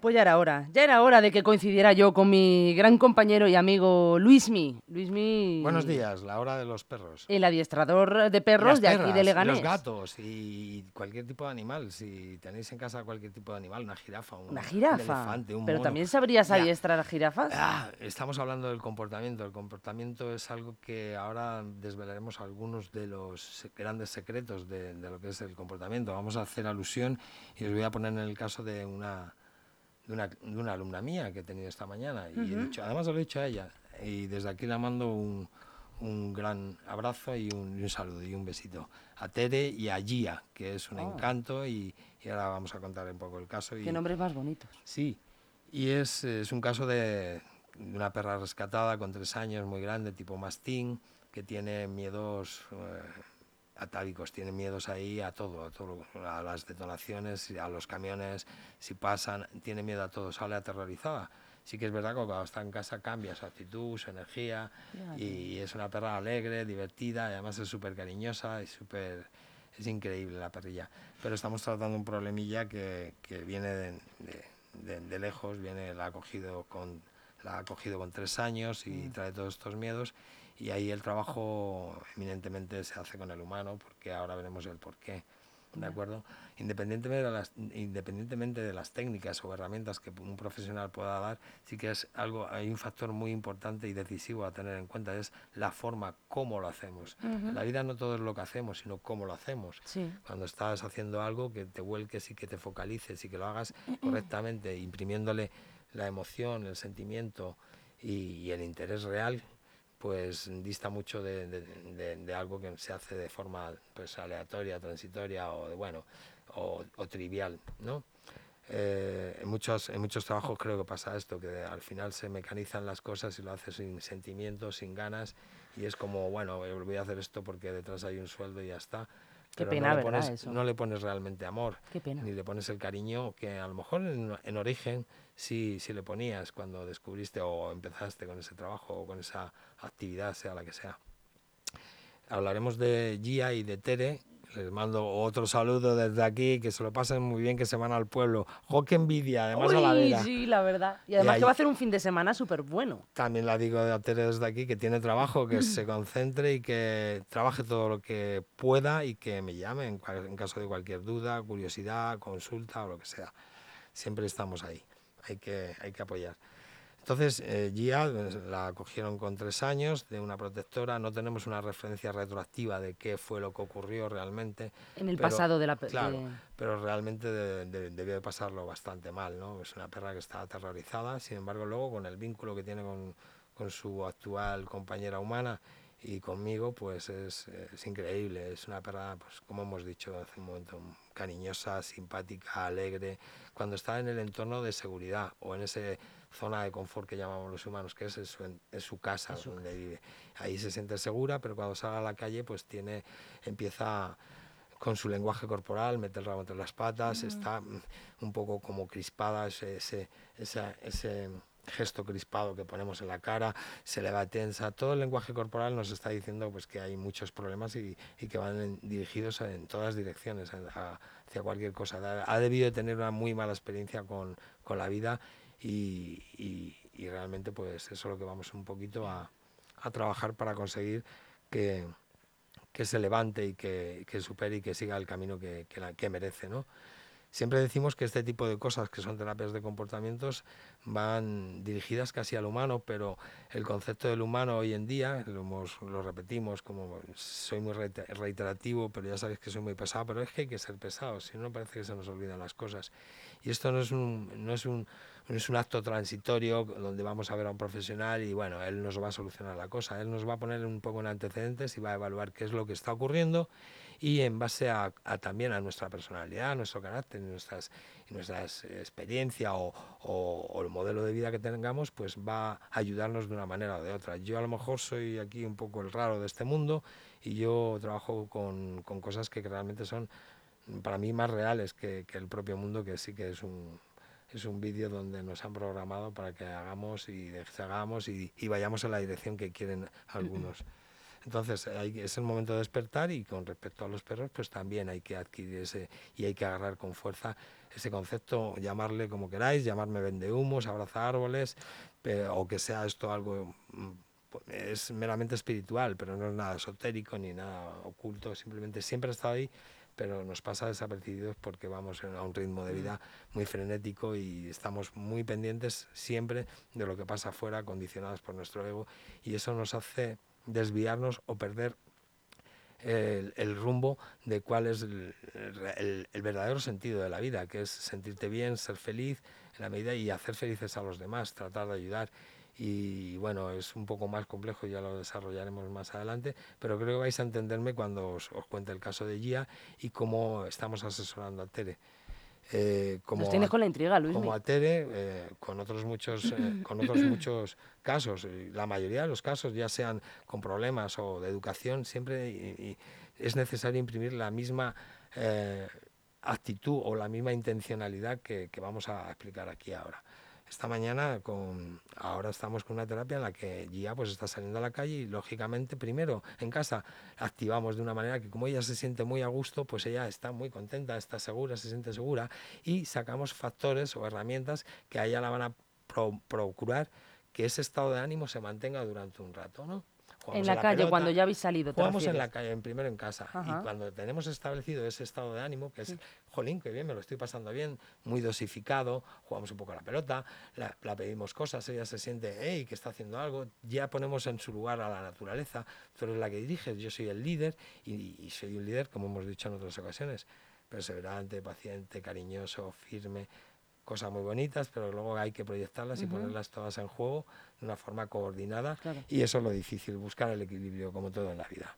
Pues ya era hora, ya era hora de que coincidiera yo con mi gran compañero y amigo Luismi. Luismi. Buenos días, la hora de los perros. El adiestrador de perros de aquí de Leganés. Los gatos y cualquier tipo de animal. Si tenéis en casa cualquier tipo de animal, una jirafa, un, una jirafa. Un elefante, un Pero también sabrías adiestrar a jirafas. Ah, estamos hablando del comportamiento. El comportamiento es algo que ahora desvelaremos algunos de los grandes secretos de, de lo que es el comportamiento. Vamos a hacer alusión y os voy a poner en el caso de una de una, de una alumna mía que he tenido esta mañana. Y he dicho, además lo he dicho a ella. Y desde aquí le mando un, un gran abrazo y un, saludo y un besito a Tere y a Gia, que es un oh. encanto y, y, ahora vamos a contar un poco el caso. Qué nombres más bonitos. Sí, y es, es un caso de, una perra rescatada con tres años, muy grande, tipo mastín, que tiene miedos eh, atávicos, tienen miedos ahí a todo, a todo, a las detonaciones, a los camiones, si pasan, tiene miedo a todo, sale aterrorizada. Sí que es verdad que cuando está en casa cambia su actitud, su energía y es una perra alegre, divertida, y además es súper cariñosa y súper... Es increíble la perrilla. Pero estamos tratando un problemilla que, que viene de, de, lejos, viene, la ha cogido con, la ha cogido con tres años y mm. trae todos estos miedos y ahí el trabajo eminentemente se hace con el humano, porque ahora veremos el porqué. ¿De acuerdo? Independientemente de, las, independientemente de las técnicas o herramientas que un profesional pueda dar, sí que es algo, hay un factor muy importante y decisivo a tener en cuenta, es la forma, cómo lo hacemos. La vida no todo es lo que hacemos, sino cómo lo hacemos. Cuando estás haciendo algo, que te vuelques y que te focalices y que lo hagas correctamente, imprimiéndole la emoción, el sentimiento y el interés real pues dista mucho de, de, algo que se hace de forma pues aleatoria, transitoria o de bueno o, trivial, ¿no? Eh, en, muchos, en muchos trabajos creo que pasa esto, que al final se mecanizan las cosas y lo haces sin sentimientos, sin ganas, y es como, bueno, voy a hacer esto porque detrás hay un sueldo y ya está. Qué pena, no le, pones, no le pones realmente amor, ni le pones el cariño que a lo mejor en, en origen si, si le ponías cuando descubriste o empezaste con ese trabajo o con esa actividad, sea la que sea. Hablaremos de Gia y de Tere. Les mando otro saludo desde aquí, que se lo pasen muy bien, que se van al pueblo. ¡Jo, qué envidia! Además a la vera. Sí, la verdad. Y además que va a hacer un fin de semana súper bueno. También la digo a Tere desde aquí, que tiene trabajo, que se concentre y que trabaje todo lo que pueda y que me llame en, en caso de cualquier duda, curiosidad, consulta o lo que sea. Siempre estamos ahí hay que, hay que apoyar. Entonces, eh, Gia pues, la cogieron con tres años de una protectora. No tenemos una referencia retroactiva de qué fue lo que ocurrió realmente. En el pasado de la Claro, pero realmente debió de pasarlo bastante mal, ¿no? Es una perra que está aterrorizada. Sin embargo, luego con el vínculo que tiene con, con su actual compañera humana y conmigo, pues es, es, increíble. Es una perra, pues como hemos dicho hace un momento, cariñosa, simpática, alegre, cuando está en el entorno de seguridad o en esa zona de confort que llamamos los humanos, que es su, su casa donde vive. Ahí se siente segura, pero cuando sale a la calle, pues tiene, empieza con su lenguaje corporal, mete el rabo entre las patas, está mm, un poco como crispada, ese, ese, ese gesto crispado que ponemos en la cara, se le va tensa, todo el lenguaje corporal nos está diciendo pues que hay muchos problemas y, y que van dirigidos en todas direcciones, hacia cualquier cosa. Ha debido de tener una muy mala experiencia con, con la vida y, y, realmente pues eso es lo que vamos un poquito a, a trabajar para conseguir que, que se levante y que, que, supere y que siga el camino que, que, la, que merece, ¿no? Siempre decimos que este tipo de cosas, que son terapias de comportamientos, van dirigidas casi al humano, pero el concepto del humano hoy en día, lo, lo repetimos, como soy muy reiterativo, pero ya sabéis que soy muy pesado, pero es que hay que ser pesado, si no parece que se nos olvidan las cosas. Y esto no es un, no es un, no es un acto transitorio donde vamos a ver a un profesional y bueno, él nos va a solucionar la cosa, él nos va a poner un poco en antecedentes y va a evaluar qué es lo que está ocurriendo y en base a, también a nuestra personalidad, nuestro carácter, nuestras, nuestras experiencia o, o, el modelo de vida que tengamos, pues va a ayudarnos de una manera o de otra. Yo a lo mejor soy aquí un poco el raro de este mundo y yo trabajo con, con cosas que realmente son para mí más reales que, que el propio mundo, que sí que es un, es un vídeo donde nos han programado para que hagamos y deshagamos y, y, vayamos en la dirección que quieren algunos. Entonces hay, es el momento de despertar y con respecto a los perros, pues también hay que adquirir ese y hay que agarrar con fuerza ese concepto, llamarle como queráis, llamarme vendehumos, abraza árboles, o que sea esto algo mm, es meramente espiritual, pero no es nada esotérico ni nada oculto, simplemente siempre ha estado ahí, pero nos pasa desapercibidos porque vamos a un ritmo de vida muy frenético y estamos muy pendientes siempre de lo que pasa afuera, condicionados por nuestro ego, y eso nos hace desviarnos o perder el, rumbo de cuál es el, el, verdadero sentido de la vida, que es sentirte bien, ser feliz en la medida y hacer felices a los demás, tratar de ayudar y bueno, es un poco más complejo, ya lo desarrollaremos más adelante, pero creo que vais a entenderme cuando os, cuente el caso de Gia y cómo estamos asesorando a Tere. Eh, como Nos tienes con la intriga, Luis. Como a Tere, eh, con otros muchos, eh, con otros muchos casos. La mayoría de los casos, ya sean con problemas o de educación, siempre es necesario imprimir la misma actitud o la misma intencionalidad que vamos a explicar aquí ahora esta mañana con ahora estamos con una terapia en la que Gia pues está saliendo a la calle y lógicamente primero en casa activamos de una manera que como ella se siente muy a gusto pues ella está muy contenta está segura se siente segura y sacamos factores o herramientas que a ella la van a procurar que ese estado de ánimo se mantenga durante un rato no en la, calle, cuando ya habéis salido. Jugamos en la calle, en primero en casa. Y cuando tenemos establecido ese estado de ánimo, que es, jolín, que bien, me lo estoy pasando bien, muy dosificado, jugamos un poco a la pelota, la, pedimos cosas, ella se siente, hey, que está haciendo algo, ya ponemos en su lugar a la naturaleza, tú eres la que diriges, yo soy el líder y, y soy un líder, como hemos dicho en otras ocasiones, perseverante, paciente, cariñoso, firme, cosas muy bonitas, pero luego hay que proyectarlas y ponerlas todas en juego de una forma coordinada y eso es lo difícil, buscar el equilibrio como todo en la vida.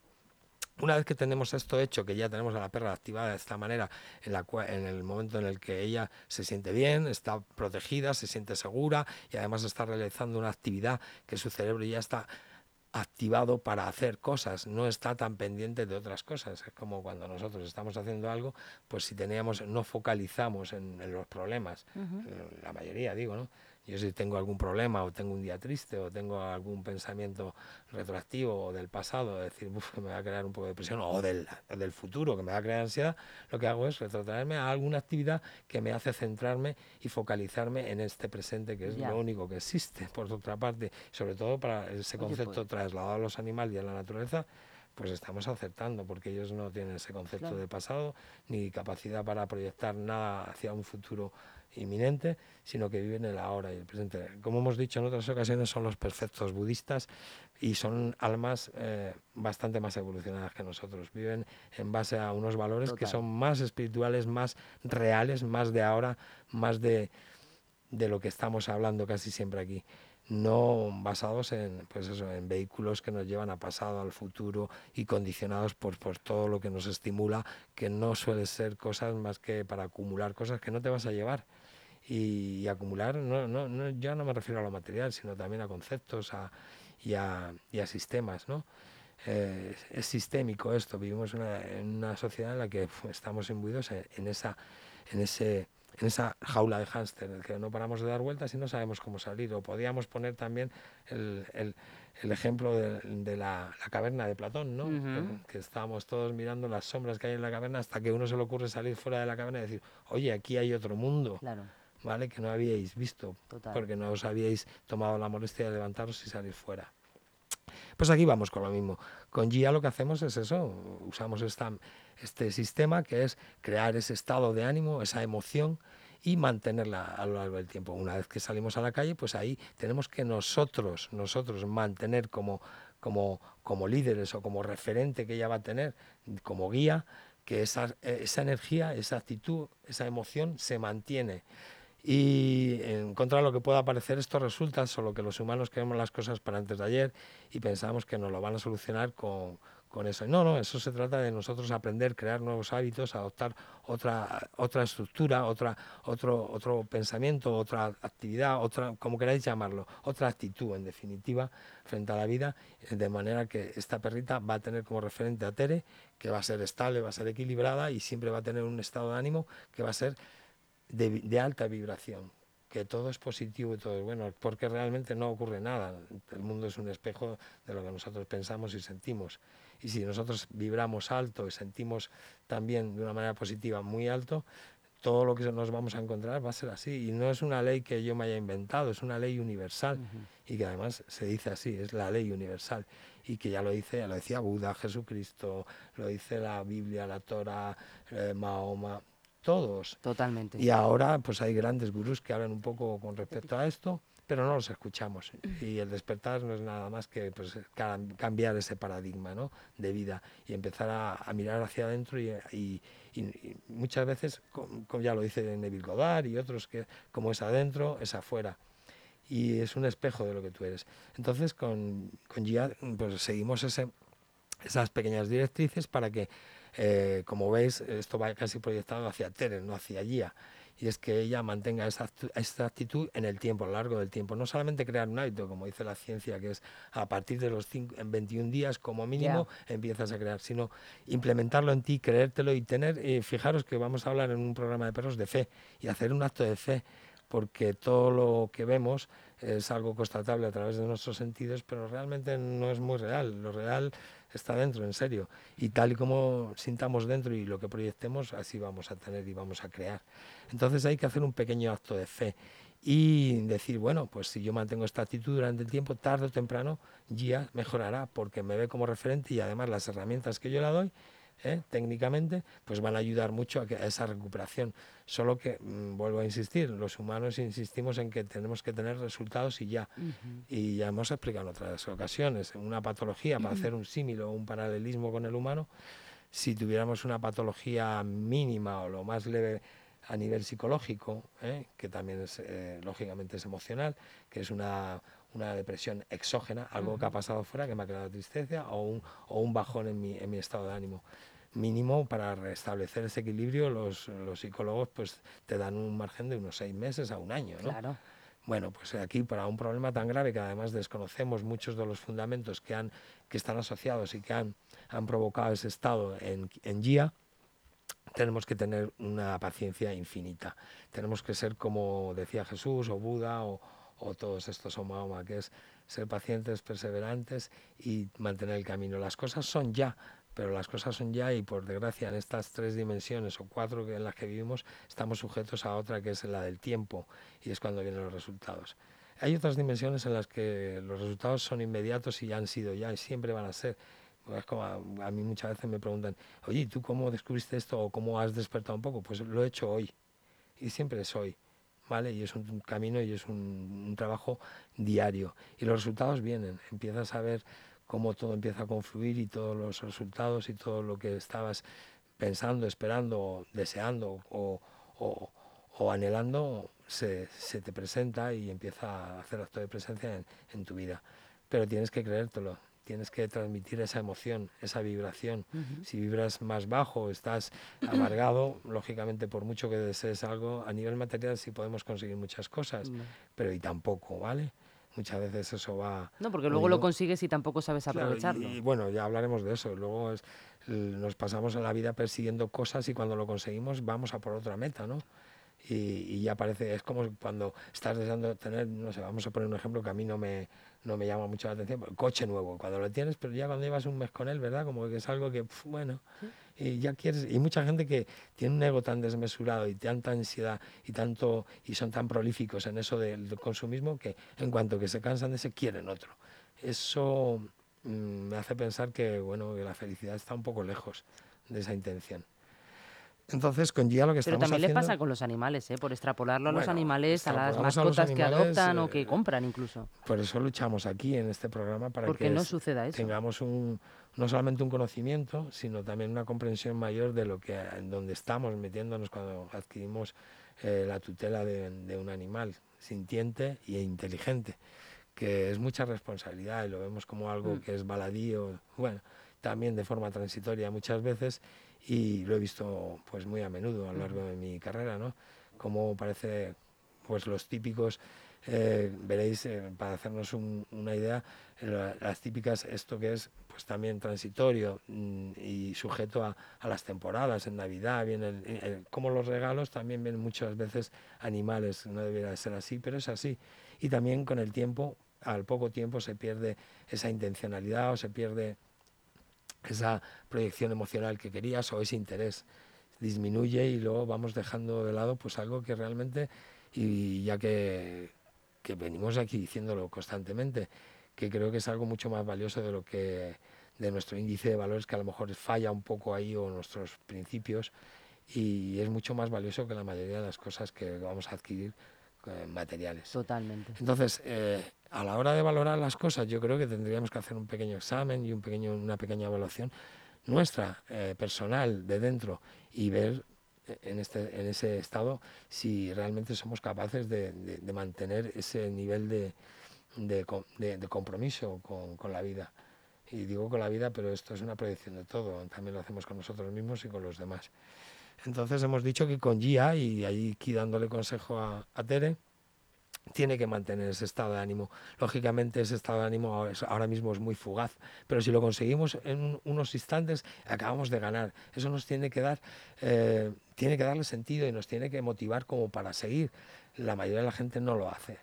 Una vez que tenemos esto hecho, que ya tenemos a la perra activada de esta manera, en, la en el momento en el que ella se siente bien, está protegida, se siente segura y además está realizando una actividad que su cerebro ya está activado para hacer cosas, no está tan pendiente de otras cosas. Es como cuando nosotros estamos haciendo algo, pues si teníamos, no focalizamos en, los problemas, la mayoría digo, ¿no? Yo si tengo algún problema o tengo un día triste o tengo algún pensamiento retroactivo o del pasado, decir, que me va a crear un poco de depresión o del, del futuro que me va a crear ansiedad, lo que hago es retrotraerme a alguna actividad que me hace centrarme y focalizarme en este presente que es lo único que existe. Por otra parte, sobre todo para ese concepto pues trasladado a los animales y a la naturaleza, pues estamos acertando, porque ellos no tienen ese concepto de pasado ni capacidad para proyectar nada hacia un futuro inminente, sino que viven el ahora y el presente. Como hemos dicho en otras ocasiones, son los perfectos budistas y son almas eh, bastante más evolucionadas que nosotros. Viven en base a unos valores que son más espirituales, más reales, más de ahora, más de, de lo que estamos hablando casi siempre aquí no basados en, pues eso, en vehículos que nos llevan a pasado, al futuro y condicionados por, por todo lo que nos estimula, que no suele ser cosas más que para acumular cosas que no te vas a llevar y, acumular, no, no, no, ya no me refiero a lo material, sino también a conceptos a, y, a, y, a, sistemas, ¿no? Eh, es sistémico esto, vivimos en una sociedad en la que estamos imbuidos en, esa, en, ese, en esa jaula de hámster, en el que no paramos de dar vueltas y no sabemos cómo salir. O podíamos poner también el, el, el ejemplo de, de la, la, caverna de Platón, ¿no? que, que, estábamos todos mirando las sombras que hay en la caverna hasta que uno se le ocurre salir fuera de la caverna y decir, oye, aquí hay otro mundo. Claro ¿vale? Que no habíais visto, porque no os habíais tomado la molestia de levantaros y salir fuera. Pues aquí vamos con lo mismo. Con GIA lo que hacemos es eso, usamos esta, este sistema que es crear ese estado de ánimo, esa emoción y mantenerla a lo largo del tiempo. Una vez que salimos a la calle, pues ahí tenemos que nosotros, nosotros mantener como, como, como líderes o como referente que ella va a tener, como guía, que esa, esa energía, esa actitud, esa emoción se mantiene y en contra de lo que pueda parecer esto resulta solo que los humanos queremos las cosas para antes de ayer y pensamos que nos lo van a solucionar con, con eso. No, no, eso se trata de nosotros aprender, crear nuevos hábitos, adoptar otra, otra estructura, otra, otro, otro pensamiento, otra actividad, otra, como queráis llamarlo, otra actitud en definitiva frente a la vida, de manera que esta perrita va a tener como referente a Tere, que va a ser estable, va a ser equilibrada y siempre va a tener un estado de ánimo que va a ser de, alta vibración. que todo es positivo y todo es bueno, porque realmente no ocurre nada. El mundo es un espejo de lo que nosotros pensamos y sentimos. Y si nosotros vibramos alto y sentimos también de una manera positiva muy alto, todo lo que nos vamos a encontrar va a ser así. Y no es una ley que yo me haya inventado, es una ley universal. Y que además se dice así, es la ley universal. Y que ya lo dice, ya lo decía Buda, Jesucristo, lo dice la Biblia, la Torah, eh, Mahoma, todos. Totalmente. Y ahora pues hay grandes gurús que hablan un poco con respecto a esto, pero no los escuchamos. Y el despertar no es nada más que pues, cambiar ese paradigma ¿no? de vida y empezar a, mirar hacia adentro y y, muchas veces, como, ya lo dice Neville Goddard y otros, que como es adentro, es afuera. Y es un espejo de lo que tú eres. Entonces, con, con Gia, pues seguimos ese, esas pequeñas directrices para que, eh, como veis, esto va casi proyectado hacia Tere, no hacia Gia y es que ella mantenga esa, actitud en el tiempo, a lo largo del tiempo. No solamente crear un hábito, como dice la ciencia, que es a partir de los cinco, en 21 días como mínimo empiezas a crear, sino implementarlo en ti, creértelo y tener, eh, fijaros que vamos a hablar en un programa de perros de fe y hacer un acto de fe, porque todo lo que vemos es algo constatable a través de nuestros sentidos, pero realmente no es muy real. Lo real está dentro, en serio. Y tal y como sintamos dentro y lo que proyectemos, así vamos a tener y vamos a crear. Entonces hay que hacer un pequeño acto de fe y decir, bueno, pues si yo mantengo esta actitud durante el tiempo, tarde o temprano ya mejorará porque me ve como referente y además las herramientas que yo le doy ¿eh? técnicamente, pues van a ayudar mucho a, esa recuperación. Solo que, mm, vuelvo a insistir, los humanos insistimos en que tenemos que tener resultados y ya. Y ya hemos explicado en otras ocasiones, una patología, para hacer un símil o un paralelismo con el humano, si tuviéramos una patología mínima o lo más leve a nivel psicológico, ¿eh? que también es, eh, lógicamente es emocional, que es una, una depresión exógena, algo que ha pasado fuera, que me ha creado tristeza, o un, o un bajón en mi, en mi estado de ánimo mínimo para restablecer ese equilibrio los, los, psicólogos pues te dan un margen de unos seis meses a un año ¿no? claro. bueno pues aquí para un problema tan grave que además desconocemos muchos de los fundamentos que han que están asociados y que han, han provocado ese estado en, en GIA tenemos que tener una paciencia infinita tenemos que ser como decía Jesús o Buda o, o todos estos o Mahoma, que es ser pacientes, perseverantes y mantener el camino. Las cosas son ya, pero las cosas son ya y por desgracia en estas tres dimensiones o cuatro en las que vivimos estamos sujetos a otra que es la del tiempo y es cuando vienen los resultados. Hay otras dimensiones en las que los resultados son inmediatos y ya han sido ya y siempre van a ser. Como a, a mí muchas veces me preguntan, oye, ¿tú cómo descubriste esto o cómo has despertado un poco? Pues lo he hecho hoy y siempre es hoy. ¿Vale? Y es un camino y es un, un, trabajo diario. Y los resultados vienen. Empiezas a ver cómo todo empieza a confluir y todos los resultados y todo lo que estabas pensando, esperando, deseando o, o, anhelando se, se, te presenta y empieza a hacer acto de presencia en, en, tu vida. Pero tienes que creértelo, tienes que transmitir esa emoción, esa vibración. Si vibras más bajo, estás amargado, lógicamente por mucho que desees algo, a nivel material sí podemos conseguir muchas cosas, pero y tampoco, ¿vale? Muchas veces eso va... No, porque luego lo consigues y tampoco sabes aprovecharlo. y, bueno, ya hablaremos de eso. Luego nos pasamos la vida persiguiendo cosas y cuando lo conseguimos vamos a por otra meta, ¿no? Y, y ya parece, es como cuando estás deseando tener, no sé, vamos a poner un ejemplo que a mí no me, no me llama mucho la atención, el coche nuevo, cuando lo tienes, pero ya cuando llevas un mes con él, ¿verdad? Como que es algo que, bueno, y ya quieres, y mucha gente que tiene un ego tan desmesurado y tanta ansiedad y tanto, y son tan prolíficos en eso del consumismo que en cuanto que se cansan de ese, quieren otro. Eso mm, me hace pensar que, bueno, que la felicidad está un poco lejos de esa intención. Entonces, con Gia lo que Pero también le pasa con los animales, ¿eh? por extrapolarlo a los animales, a las mascotas que adoptan o que eh, compran incluso. Por eso luchamos aquí en este programa para Porque que no suceda eso. tengamos un, no solamente un conocimiento, sino también una comprensión mayor de lo que en donde estamos metiéndonos cuando adquirimos eh, la tutela de, de, un animal sintiente e inteligente, que es mucha responsabilidad y lo vemos como algo mm. que es baladío, bueno, también de forma transitoria muchas veces y lo he visto pues muy a menudo a lo largo de mi carrera, ¿no? Como parece pues los típicos eh, veréis, eh, para hacernos una idea, las típicas, esto que es pues también transitorio mm, y sujeto a, las temporadas, en Navidad, vienen, como los regalos, también vienen muchas veces animales, no debería ser así, pero es así. Y también con el tiempo, al poco tiempo se pierde esa intencionalidad o se pierde esa proyección emocional que querías o ese interés disminuye y luego vamos dejando de lado pues algo que realmente y ya que, que venimos aquí diciéndolo constantemente que creo que es algo mucho más valioso de lo que de nuestro índice de valores que a lo mejor falla un poco ahí o nuestros principios y es mucho más valioso que la mayoría de las cosas que vamos a adquirir eh, materiales. Totalmente. Entonces, eh, a la hora de valorar las cosas, yo creo que tendríamos que hacer un pequeño examen y un pequeño, una pequeña evaluación nuestra, eh, personal, de dentro, y ver en, este, en ese estado si realmente somos capaces de, mantener ese nivel de, de, de, compromiso con, con, la vida. Y digo con la vida, pero esto es una proyección de todo, también lo hacemos con nosotros mismos y con los demás. Entonces hemos dicho que con Gia, y ahí aquí dándole consejo a, a Tere, tiene que mantener ese estado de ánimo. Lógicamente ese estado de ánimo ahora mismo es muy fugaz, pero si lo conseguimos en unos instantes, acabamos de ganar. Eso nos tiene que dar, eh, tiene que darle sentido y nos tiene que motivar como para seguir. La mayoría de la gente no lo hace.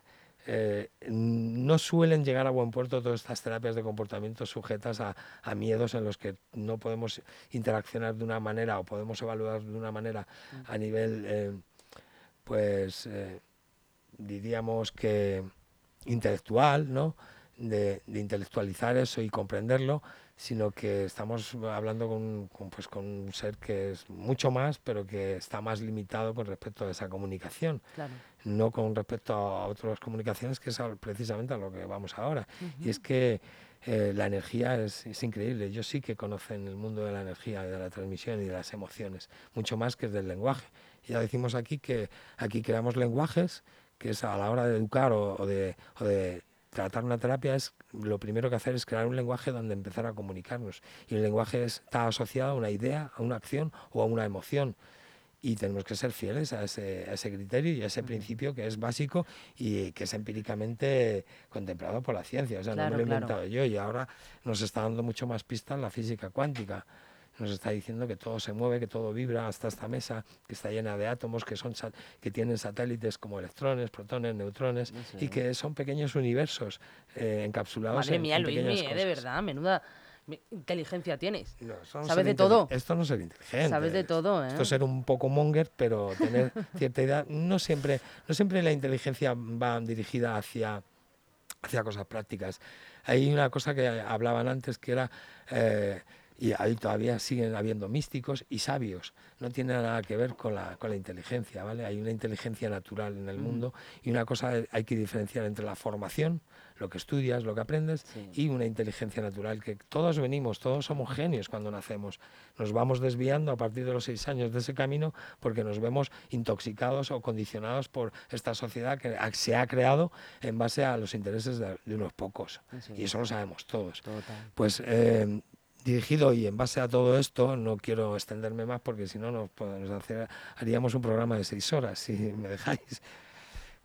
Eh, no suelen llegar a buen puerto todas estas terapias de comportamiento sujetas a, miedos en los que no podemos interaccionar de una manera o podemos evaluar de una manera a nivel, eh, pues, diríamos que intelectual, ¿no? De, intelectualizar eso y comprenderlo, sino que estamos hablando con, pues, con un ser que es mucho más, pero que está más limitado con respecto a esa comunicación. Claro no con respecto a otras comunicaciones, que es precisamente a lo que vamos ahora. Y es que eh, la energía es, increíble. Ellos sí que conocen el mundo de la energía, de la transmisión y de las emociones, mucho más que del lenguaje. Ya decimos aquí que aquí creamos lenguajes, que es a la hora de educar o, de, o de tratar una terapia es lo primero que hacer es crear un lenguaje donde empezar a comunicarnos. Y el lenguaje está asociado a una idea, a una acción o a una emoción y tenemos que ser fieles a ese, a ese, criterio y a ese principio que es básico y que es empíricamente contemplado por la ciencia. O sea, no me lo he inventado yo y ahora nos está dando mucho más pistas la física cuántica. Nos está diciendo que todo se mueve, que todo vibra hasta esta mesa, que está llena de átomos, que, son, que tienen satélites como electrones, protones, neutrones y que son pequeños universos eh, encapsulados Madre en, mía, Luis, de verdad, menuda inteligencia tienes. Sabes de todo. Esto no es ser inteligente. Sabes de todo, ¿eh? Esto es ser un poco monger, pero tener cierta idea. No siempre, no siempre la inteligencia va dirigida hacia, hacia cosas prácticas. Hay una cosa que hablaban antes que era... Eh, y ahí todavía siguen habiendo místicos y sabios. No tiene nada que ver con la, con la inteligencia, ¿vale? Hay una inteligencia natural en el mm. mundo y una cosa hay que diferenciar entre la formación, lo que estudias, lo que aprendes, y una inteligencia natural, que todos venimos, todos somos genios cuando nacemos. Nos vamos desviando a partir de los seis años de ese camino porque nos vemos intoxicados o condicionados por esta sociedad que se ha creado en base a los intereses de, unos pocos. Y eso lo sabemos todos. Pues eh, dirigido y en base a todo esto, no quiero extenderme más porque si no nos, hacer, haríamos un programa de seis horas, si me dejáis.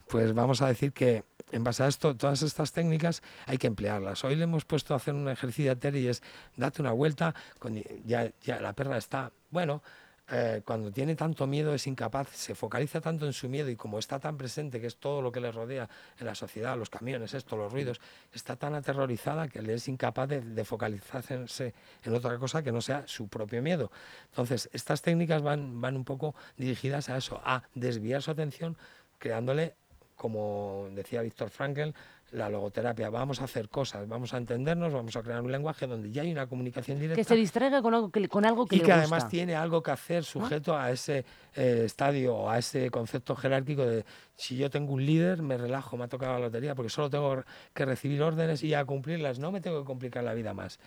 Pues vamos a decir que en base a esto, todas estas técnicas hay que emplearlas. Hoy le hemos puesto a hacer un ejercicio a Terry y es date una vuelta, con, ya, ya la perra está, bueno, eh, cuando tiene tanto miedo es incapaz, se focaliza tanto en su miedo y como está tan presente, que es todo lo que le rodea en la sociedad, los camiones, esto, los ruidos, está tan aterrorizada que le es incapaz de, focalizarse en otra cosa que no sea su propio miedo. Entonces, estas técnicas van, van un poco dirigidas a eso, a desviar su atención, creándole, como decía Víctor Frankl, la logoterapia. Vamos a hacer cosas, vamos a entendernos, vamos a crear un lenguaje donde ya hay una comunicación directa. Que se distraiga con algo que, con algo que y que además tiene algo que hacer sujeto a ese eh, estadio o a ese concepto jerárquico de si yo tengo un líder, me relajo, me ha tocado la lotería porque solo tengo que recibir órdenes y a cumplirlas, no me tengo que complicar la vida más.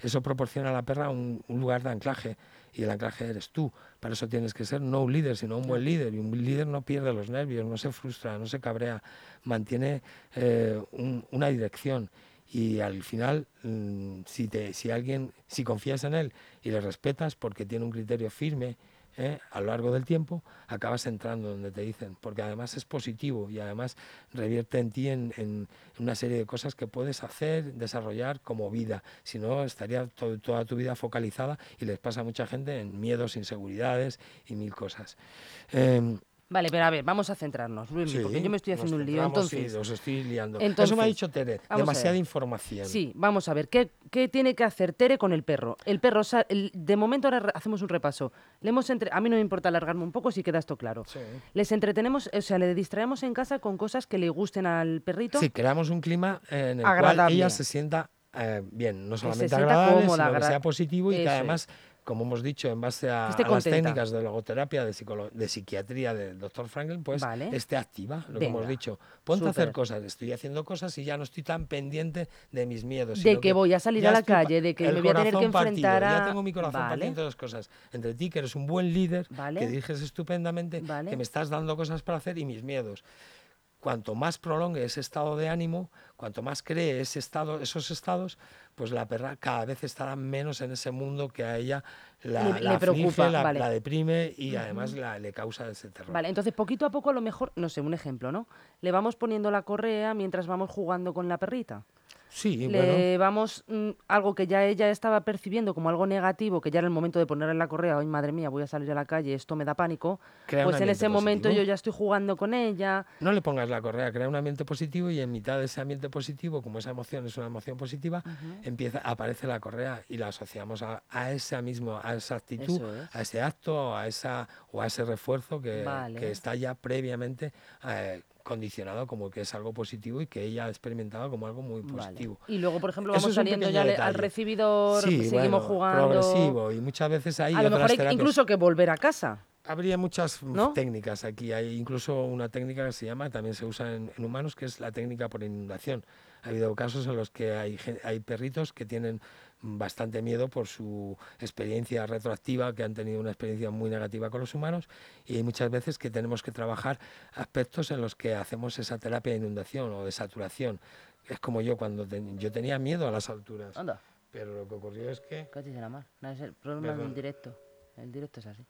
Eso proporciona a la perra un lugar de anclaje y el anclaje eres tú. Para eso tienes que ser no un líder, sino un buen líder. Y un líder no pierde los nervios, no se frustra, no se cabrea, mantiene eh, una dirección. Y al final, mm, si, te, si alguien, si confías en él y le respetas porque tiene un criterio firme, ¿eh? a lo largo del tiempo, acabas entrando donde te dicen, porque además es positivo y además revierte en ti en, una serie de cosas que puedes hacer, desarrollar como vida. Si no, estaría toda tu vida focalizada y les pasa a mucha gente en miedos, inseguridades y mil cosas. Em, Vale, pero a ver, vamos a centrarnos, Luis, porque yo me estoy haciendo un lío. Entonces, sí, os estoy liando. Eso me ha dicho Tere, demasiada información. Sí, vamos a ver, ¿qué, ¿qué, tiene que hacer Tere con el perro? El perro, de momento ahora hacemos un repaso. Le hemos entre... A mí no me importa alargarme un poco si queda esto claro. Les entretenemos, o sea, le distraemos en casa con cosas que le gusten al perrito. Sí, creamos un clima en el cual ella se sienta eh, bien, no solamente agradable, sino que sea positivo y que además como hemos dicho, en base a, las técnicas de logoterapia, de, de psiquiatría del doctor Franklin, pues esté activa, lo que hemos dicho. Ponte a hacer cosas, estoy haciendo cosas y ya no estoy tan pendiente de mis miedos. De que, voy a salir a la calle, de que me voy a tener que enfrentar a... Ya tengo mi corazón partido entre dos cosas. Entre ti, que eres un buen líder, que diriges estupendamente, que me estás dando cosas para hacer y mis miedos. Cuanto más prolongue ese estado de ánimo, cuanto más cree ese estado, esos estados, pues la perra cada vez estará menos en ese mundo que a ella la, le, preocupa, la, deprime y además le causa ese terror. Vale, entonces poquito a poco a lo mejor, no sé, un ejemplo, ¿no? Le vamos poniendo la correa mientras vamos jugando con la perrita. Sí, le vamos mm, algo que ya ella estaba percibiendo como algo negativo, que ya era el momento de ponerle en la correa, ay madre mía, voy a salir a la calle, esto me da pánico. pues en ese momento yo ya estoy jugando con ella. No le pongas la correa, crea un ambiente positivo y en mitad de ese ambiente positivo, como esa emoción es una emoción positiva, empieza aparece la correa y la asociamos a, esa mismo, a esa actitud, a ese acto, a esa o a ese refuerzo que, que está ya previamente eh, condicionado como que es algo positivo y que ella ha experimentado como algo muy positivo. Y luego, por ejemplo, vamos saliendo ya al recibidor, seguimos jugando. Progresivo, y muchas veces hay. A lo mejor hay incluso que volver a casa. Habría muchas técnicas aquí. Hay incluso una técnica que se llama, también se usa en, en, humanos, que es la técnica por inundación. Ha habido casos en los que hay, hay perritos que tienen bastante miedo por su experiencia retroactiva, que han tenido una experiencia muy negativa con los humanos, y hay muchas veces que tenemos que trabajar aspectos en los que hacemos esa terapia de inundación o de saturación. Es como yo cuando yo tenía miedo a las alturas. Anda. Pero lo que ocurrió es que... ¿Qué la mar? No, es el problema del directo. El directo es así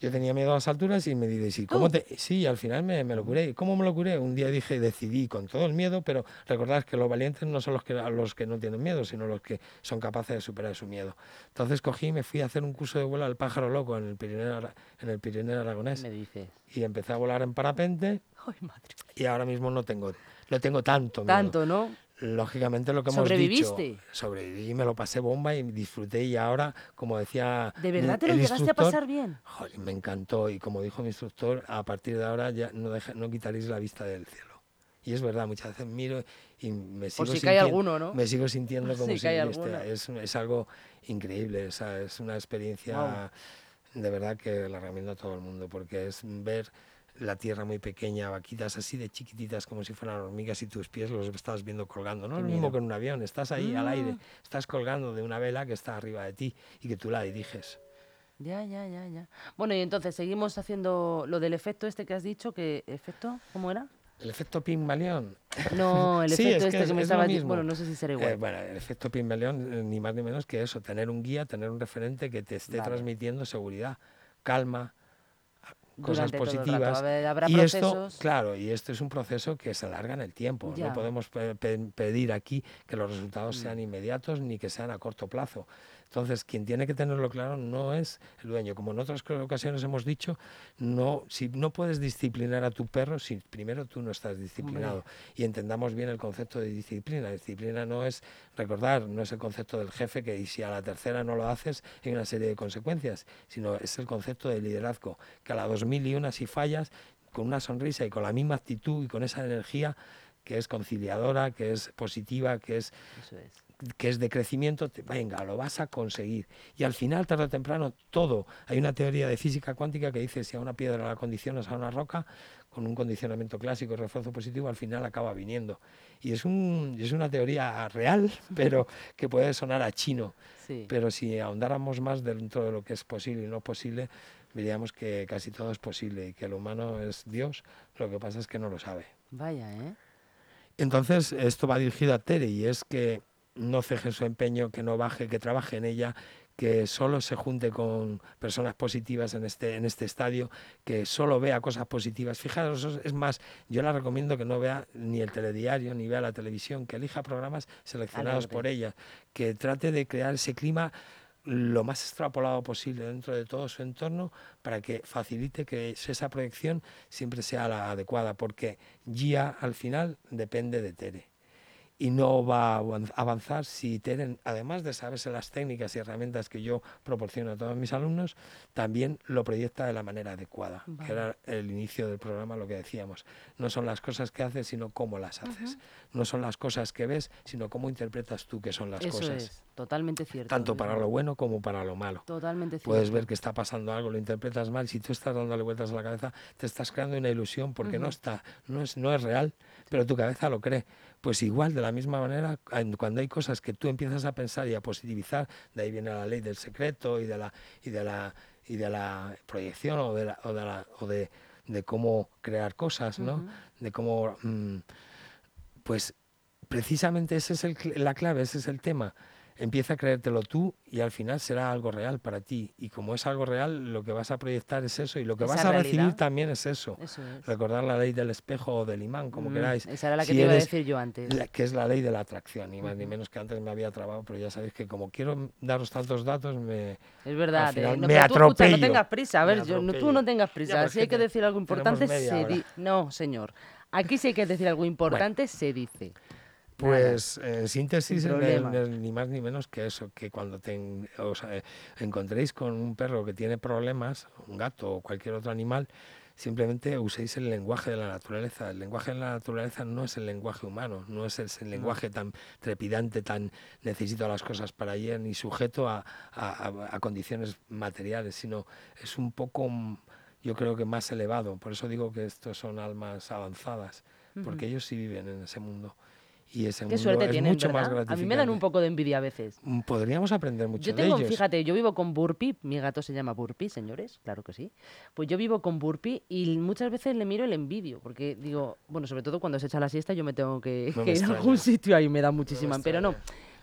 yo tenía miedo a las alturas y me dije, ¿cómo te...? Sí, al final me, lo curé. ¿Cómo me lo curé? Un día dije, decidí con todo el miedo, pero recordad que los valientes no son los que, los que no tienen miedo, sino los que son capaces de superar su miedo. Entonces cogí y me fui a hacer un curso de vuelo al pájaro loco en el Pirineo, en el Pirineo Aragonés. Me dice. Y empecé a volar en parapente. Ay, madre. Y ahora mismo no tengo, no tengo tanto miedo. Tanto, ¿no? Lógicamente lo que hemos dicho. Sobreviví, me lo pasé bomba y disfruté y ahora, como decía ¿De verdad te lo llegaste a pasar bien? me encantó y como dijo mi instructor, a partir de ahora ya no, no quitaréis la vista del cielo. Y es verdad, muchas veces miro y me sigo, si sintiendo, alguno, ¿no? me sigo sintiendo como si, es, es, algo increíble, es, es una experiencia de verdad que la recomiendo a todo el mundo porque es ver la tierra muy pequeña, vaquitas así de chiquititas como si fueran hormigas y tus pies los estás viendo colgando. No es lo mismo que en un avión, estás ahí al aire, ah. estás colgando de una vela que está arriba de ti y que tú la diriges. Ya, ya, ya, ya. Bueno, y entonces seguimos haciendo lo del efecto este que has dicho, que efecto, ¿cómo era? El efecto Pygmalion. No, el efecto este que, me estaba diciendo. Bueno, no sé si será igual. Eh, bueno, el efecto Pygmalion, eh, ni más ni menos que eso, tener un guía, tener un referente que te esté transmitiendo seguridad, calma, cosas positivas. y esto, claro, y esto es un proceso que se alarga en el tiempo. No podemos pedir aquí que los resultados sean mm. inmediatos ni que sean a corto plazo. Entonces, quien tiene que tenerlo claro no es el dueño. Como en otras ocasiones hemos dicho, no, si no puedes disciplinar a tu perro si primero tú no estás disciplinado. Y entendamos bien el concepto de disciplina. Disciplina no es, recordar, no es el concepto del jefe que si a la tercera no lo haces hay una serie de consecuencias, sino es el concepto de liderazgo, que a la dos mil y una si fallas, con una sonrisa y con la misma actitud y con esa energía que es conciliadora, que es positiva, que es que es de crecimiento, venga, lo vas a conseguir. Y al final, tarde o temprano, todo. Hay una teoría de física cuántica que dice si a una piedra la condicionas a una roca, con un condicionamiento clásico y refuerzo positivo, al final acaba viniendo. Y es, un, es una teoría real, pero que puede sonar a chino. Pero si ahondáramos más dentro de lo que es posible y no posible, veríamos que casi todo es posible y que el humano es Dios, lo que pasa es que no lo sabe. Vaya, ¿eh? Entonces, esto va dirigido a Tere y es que no ceje su empeño, que no baje, que trabaje en ella, que solo se junte con personas positivas en este, en este estadio, que solo vea cosas positivas. Fijaros, es más, yo la recomiendo que no vea ni el telediario, ni vea la televisión, que elija programas seleccionados por ella, que trate de crear ese clima lo más extrapolado posible dentro de todo su entorno para que facilite que esa proyección siempre sea la adecuada, porque Gia al final depende de Tere y no va a avanzar si tienen, además de saberse las técnicas y herramientas que yo proporciono a todos mis alumnos, también lo proyecta de la manera adecuada, que era el inicio del programa, lo que decíamos. No son las cosas que haces, sino cómo las haces. No son las cosas que ves, sino cómo interpretas tú que son las Eso cosas. Es, totalmente cierto. Tanto para lo bueno como para lo malo. Totalmente cierto. Puedes ver que está pasando algo, lo interpretas mal, si tú estás dándole vueltas a la cabeza, te estás creando una ilusión porque no está, no es, no es real, pero tu cabeza lo cree. Pues igual, de la misma manera, cuando hay cosas que tú empiezas a pensar y a positivizar, de ahí viene la ley del secreto y de la, y de la, y de la proyección o de, la, o de, la, o de, de, cómo crear cosas, ¿no? De cómo... Mm, pues precisamente esa es el, la clave, ese es el tema empieza a creértelo tú y al final será algo real para ti. Y como es algo real, lo que vas a proyectar es eso y lo que vas a recibir también es eso. Recordar la ley del espejo o del imán, como mm, queráis. Esa era la que te iba a decir yo antes. que es la ley de la atracción, ni más ni menos que antes me había trabado, pero ya sabéis que como quiero daros tantos datos, me. Es verdad, eh, no, me atropello. no tengas prisa, a ver, yo, no, tú no tengas prisa. si hay que decir algo importante, se dice. No, señor. Aquí si hay que decir algo importante, se dice. Pues en síntesis, ni más ni menos que eso, que cuando te os, eh, encontréis con un perro que tiene problemas, un gato o cualquier otro animal, simplemente uséis el lenguaje de la naturaleza. El lenguaje de la naturaleza no es el lenguaje humano, no es el, lenguaje tan trepidante, tan necesito las cosas para ayer, ni sujeto a, a, condiciones materiales, sino es un poco, yo creo que más elevado. Por eso digo que estos son almas avanzadas, porque ellos sí viven en ese mundo y ese Qué suerte es mucho más gratificante. A mí me dan un poco de envidia a veces. Mm, podríamos aprender mucho yo tengo, de ellos. Fíjate, yo vivo con Burpee, mi gato se llama Burpee, señores, claro que sí. Pues yo vivo con Burpee y muchas veces le miro el envidio, porque digo, bueno, sobre todo cuando se echa la siesta yo me tengo que, ir a algún sitio ahí, me da muchísima, pero no.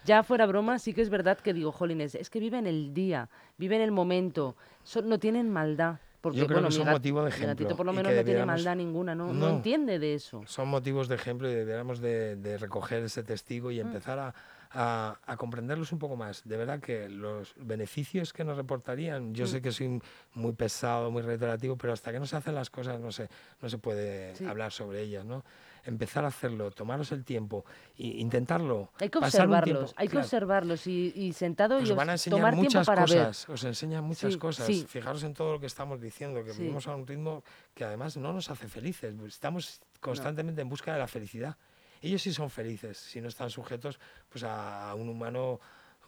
Ya fuera broma, sí que es verdad que digo, jolines, es que viven el día, viven el momento, no tienen maldad. Porque, Yo creo bueno, que son motivos de ejemplo. Mi por lo menos no tiene maldad ninguna, ¿no? ¿no? entiende de eso. Son motivos de ejemplo y deberíamos de, recoger ese testigo y mm. empezar a, a, comprenderlos un poco más. De verdad que los beneficios que nos reportarían, yo mm. sé que soy muy pesado, muy reiterativo, pero hasta que no se hacen las cosas no se, no se puede hablar sobre ellas, ¿no? Empezar a hacerlo, tomaros el tiempo e intentarlo. Hay que observarlos, hay que observarlos y, y sentado os y van a enseñar muchas cosas, os enseñan muchas cosas. Fijaros en todo lo que estamos diciendo, que vivimos a un ritmo que además no nos hace felices. Estamos constantemente en busca de la felicidad. Ellos sí son felices, si no están sujetos pues a un humano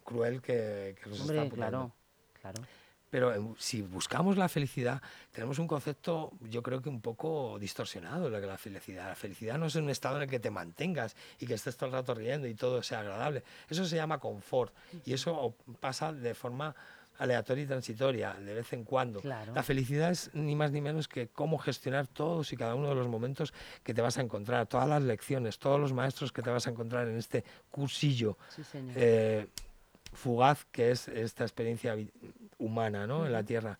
cruel que, que los está claro, claro. Pero si buscamos la felicidad, tenemos un concepto, yo creo que un poco distorsionado de la felicidad. La felicidad no es un estado en el que te mantengas y que estés todo el rato riendo y todo sea agradable. Eso se llama confort y eso pasa de forma aleatoria y transitoria, de vez en cuando. La felicidad es ni más ni menos que cómo gestionar todos y cada uno de los momentos que te vas a encontrar, todas las lecciones, todos los maestros que te vas a encontrar en este cursillo. Eh, fugaz que es esta experiencia humana ¿no? en la Tierra.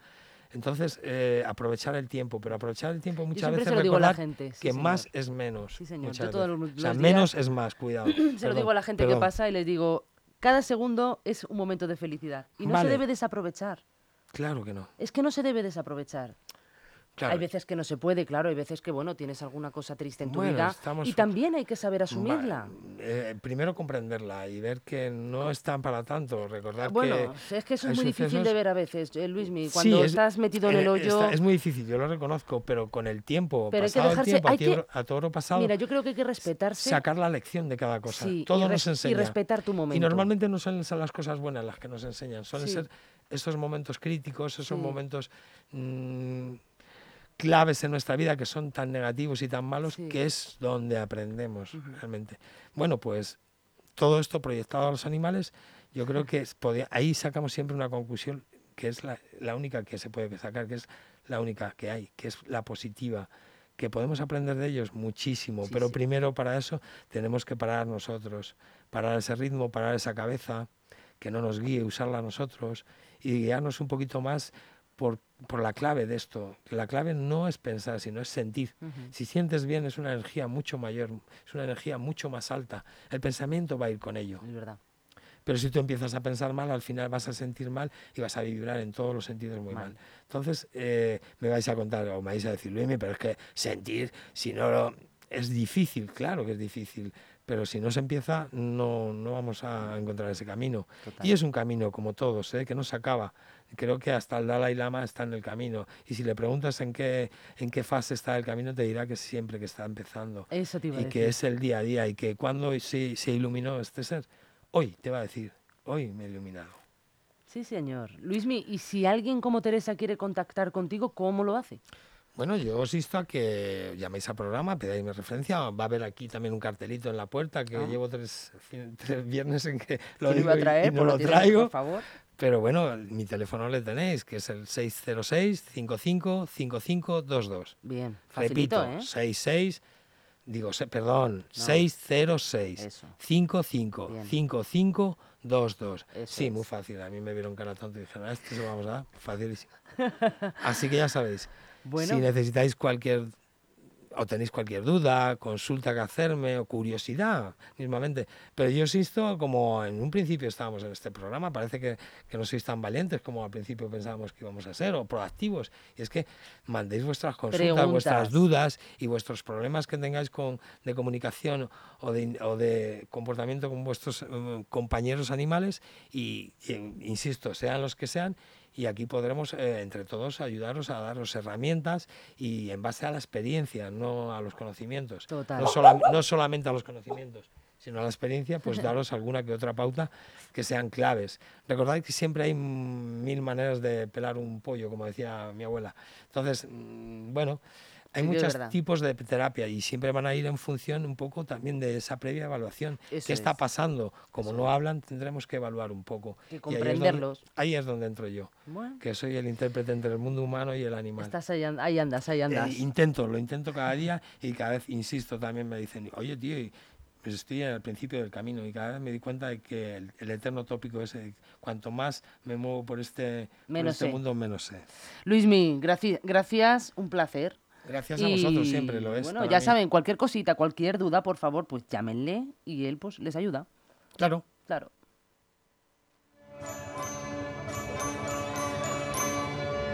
Entonces, eh, aprovechar el tiempo, pero aprovechar el tiempo muchas veces se recordar gente, que más es menos. Sí, señor. o sea, menos es más, cuidado. se lo digo a la gente que pasa y les digo, cada segundo es un momento de felicidad y no se debe desaprovechar. Claro que no. Es que no se debe desaprovechar. Hay veces que no se puede, claro, hay veces que bueno, tienes alguna cosa triste en tu vida y también hay que saber asumirla. Eh, primero comprenderla y ver que no están para tanto, recordar bueno, es que eso es muy difícil de ver a veces, eh, Luismi, cuando estás metido en el hoyo. es muy difícil, yo lo reconozco, pero con el tiempo, pero pasado hay que dejarse, el tiempo, a, todo lo pasado. Mira, yo creo que hay que respetarse. Sacar la lección de cada cosa. todo nos enseña. Y respetar tu momento. Y normalmente no suelen ser las cosas buenas las que nos enseñan, suelen ser esos momentos críticos, esos momentos mm, claves en nuestra vida que son tan negativos y tan malos, que es donde aprendemos realmente. Bueno, pues todo esto proyectado a los animales, yo creo que ahí sacamos siempre una conclusión que es la, la, única que se puede sacar, que es la única que hay, que es la positiva, que podemos aprender de ellos muchísimo, pero primero para eso tenemos que parar nosotros, parar ese ritmo, parar esa cabeza, que no nos guíe, usarla a nosotros y guiarnos un poquito más por, por, la clave de esto. La clave no es pensar, sino es sentir. Si sientes bien es una energía mucho mayor, es una energía mucho más alta. El pensamiento va a ir con ello. Es verdad. Pero si tú empiezas a pensar mal, al final vas a sentir mal y vas a vibrar en todos los sentidos muy mal. Entonces, eh, me vais a contar o me vais a decir, Luis, pero es que sentir, si no lo... Es difícil, claro que es difícil, pero si no se empieza, no, no vamos a encontrar ese camino. Y es un camino, como todos, ¿eh? que no se acaba. Creo que hasta el Dalai Lama está en el camino. Y si le preguntas en qué, en qué fase está el camino, te dirá que siempre que está empezando. Eso te iba y que es el día a día y que cuando se, se iluminó este ser, hoy te va a decir, hoy me he iluminado. Sí, señor. Luismi, ¿y si alguien como Teresa quiere contactar contigo, cómo lo hace? Bueno, yo os insto a que llaméis al programa, pedáis mi referencia. Va a haber aquí también un cartelito en la puerta que ah. llevo tres, viernes en que lo digo a traer, y, no lo, traigo. Por favor. Pero bueno, mi teléfono le tenéis, que es el 606 55 5522. Bien, facilito, Repito, ¿eh? 66 digo, perdón, 606 55 55 22. Sí, muy fácil. A mí me vieron cara tonto y dijeron, a este se lo vamos a dar, facilísimo. Así que ya sabéis, si necesitáis cualquier o tenéis cualquier duda, consulta que hacerme o curiosidad mismamente. Pero yo insisto, como en un principio estábamos en este programa, parece que, que, no sois tan valientes como al principio pensábamos que íbamos a ser, o proactivos. Y es que mandéis vuestras consultas, vuestras dudas y vuestros problemas que tengáis con, de comunicación o de, o de comportamiento con vuestros eh, compañeros animales y, insisto, sean los que sean, y aquí podremos eh, entre todos ayudaros a daros herramientas y en base a la experiencia, no a los conocimientos. No, no, solamente a los conocimientos, sino a la experiencia, pues daros alguna que otra pauta que sean claves. Recordad que siempre hay mil maneras de pelar un pollo, como decía mi abuela. Entonces, mm, bueno, hay muchos tipos de terapia y siempre van a ir en función un poco también de esa previa evaluación. ¿Qué está pasando? Como no hablan, tendremos que evaluar un poco. Y comprenderlos. Ahí es donde, entro yo, que soy el intérprete entre el mundo humano y el animal. Estás ahí, andas, ahí andas. Eh, intento, lo intento cada día y cada vez, insisto, también me dicen, oye tío, pues estoy al principio del camino y cada vez me di cuenta de que el, eterno tópico es cuanto más me muevo por este, este mundo, menos sé. Luismi, gracias, un placer. Gracias a vosotros, siempre lo es. Bueno, ya saben, cualquier cosita, cualquier duda, por favor, pues llámenle y él pues les ayuda. Claro. Claro.